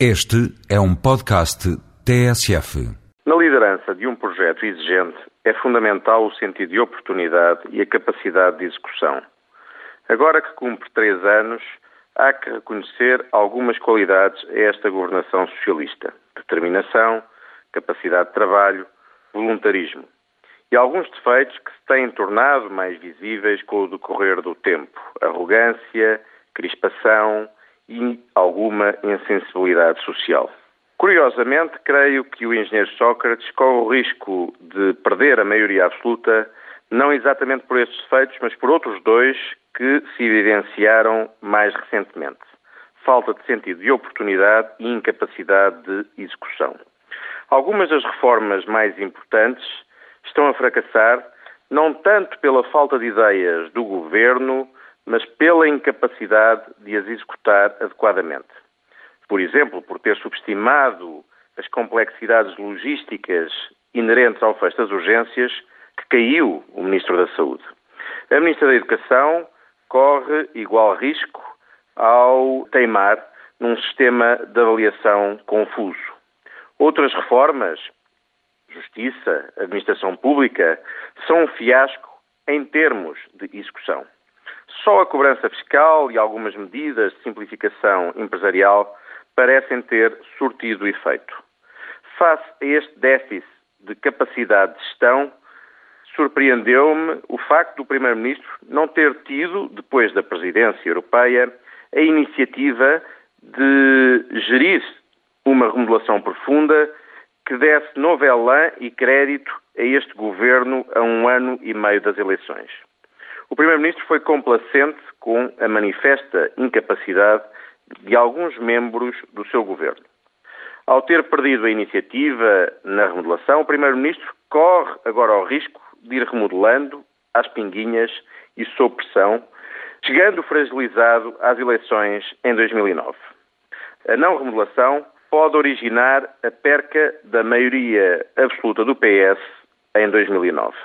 Este é um podcast TSF. Na liderança de um projeto exigente é fundamental o sentido de oportunidade e a capacidade de execução. Agora que cumpre três anos, há que reconhecer algumas qualidades a esta governação socialista: determinação, capacidade de trabalho, voluntarismo. E alguns defeitos que se têm tornado mais visíveis com o decorrer do tempo: arrogância, crispação e alguma insensibilidade social. Curiosamente, creio que o engenheiro Sócrates corre o risco de perder a maioria absoluta, não exatamente por estes defeitos, mas por outros dois que se evidenciaram mais recentemente: falta de sentido de oportunidade e incapacidade de execução. Algumas das reformas mais importantes estão a fracassar, não tanto pela falta de ideias do governo, mas pela incapacidade de as executar adequadamente. Por exemplo, por ter subestimado as complexidades logísticas inerentes ao fecho das urgências, que caiu o Ministro da Saúde. A Ministra da Educação corre igual risco ao teimar num sistema de avaliação confuso. Outras reformas, justiça, administração pública, são um fiasco em termos de execução. Só a cobrança fiscal e algumas medidas de simplificação empresarial parecem ter surtido efeito. Face a este déficit de capacidade de gestão, surpreendeu-me o facto do Primeiro-Ministro não ter tido, depois da presidência europeia, a iniciativa de gerir uma remodelação profunda que desse novo elan e crédito a este governo a um ano e meio das eleições. O Primeiro-Ministro foi complacente com a manifesta incapacidade de alguns membros do seu governo. Ao ter perdido a iniciativa na remodelação, o Primeiro-Ministro corre agora ao risco de ir remodelando às pinguinhas e sob pressão, chegando fragilizado às eleições em 2009. A não remodelação pode originar a perca da maioria absoluta do PS em 2009.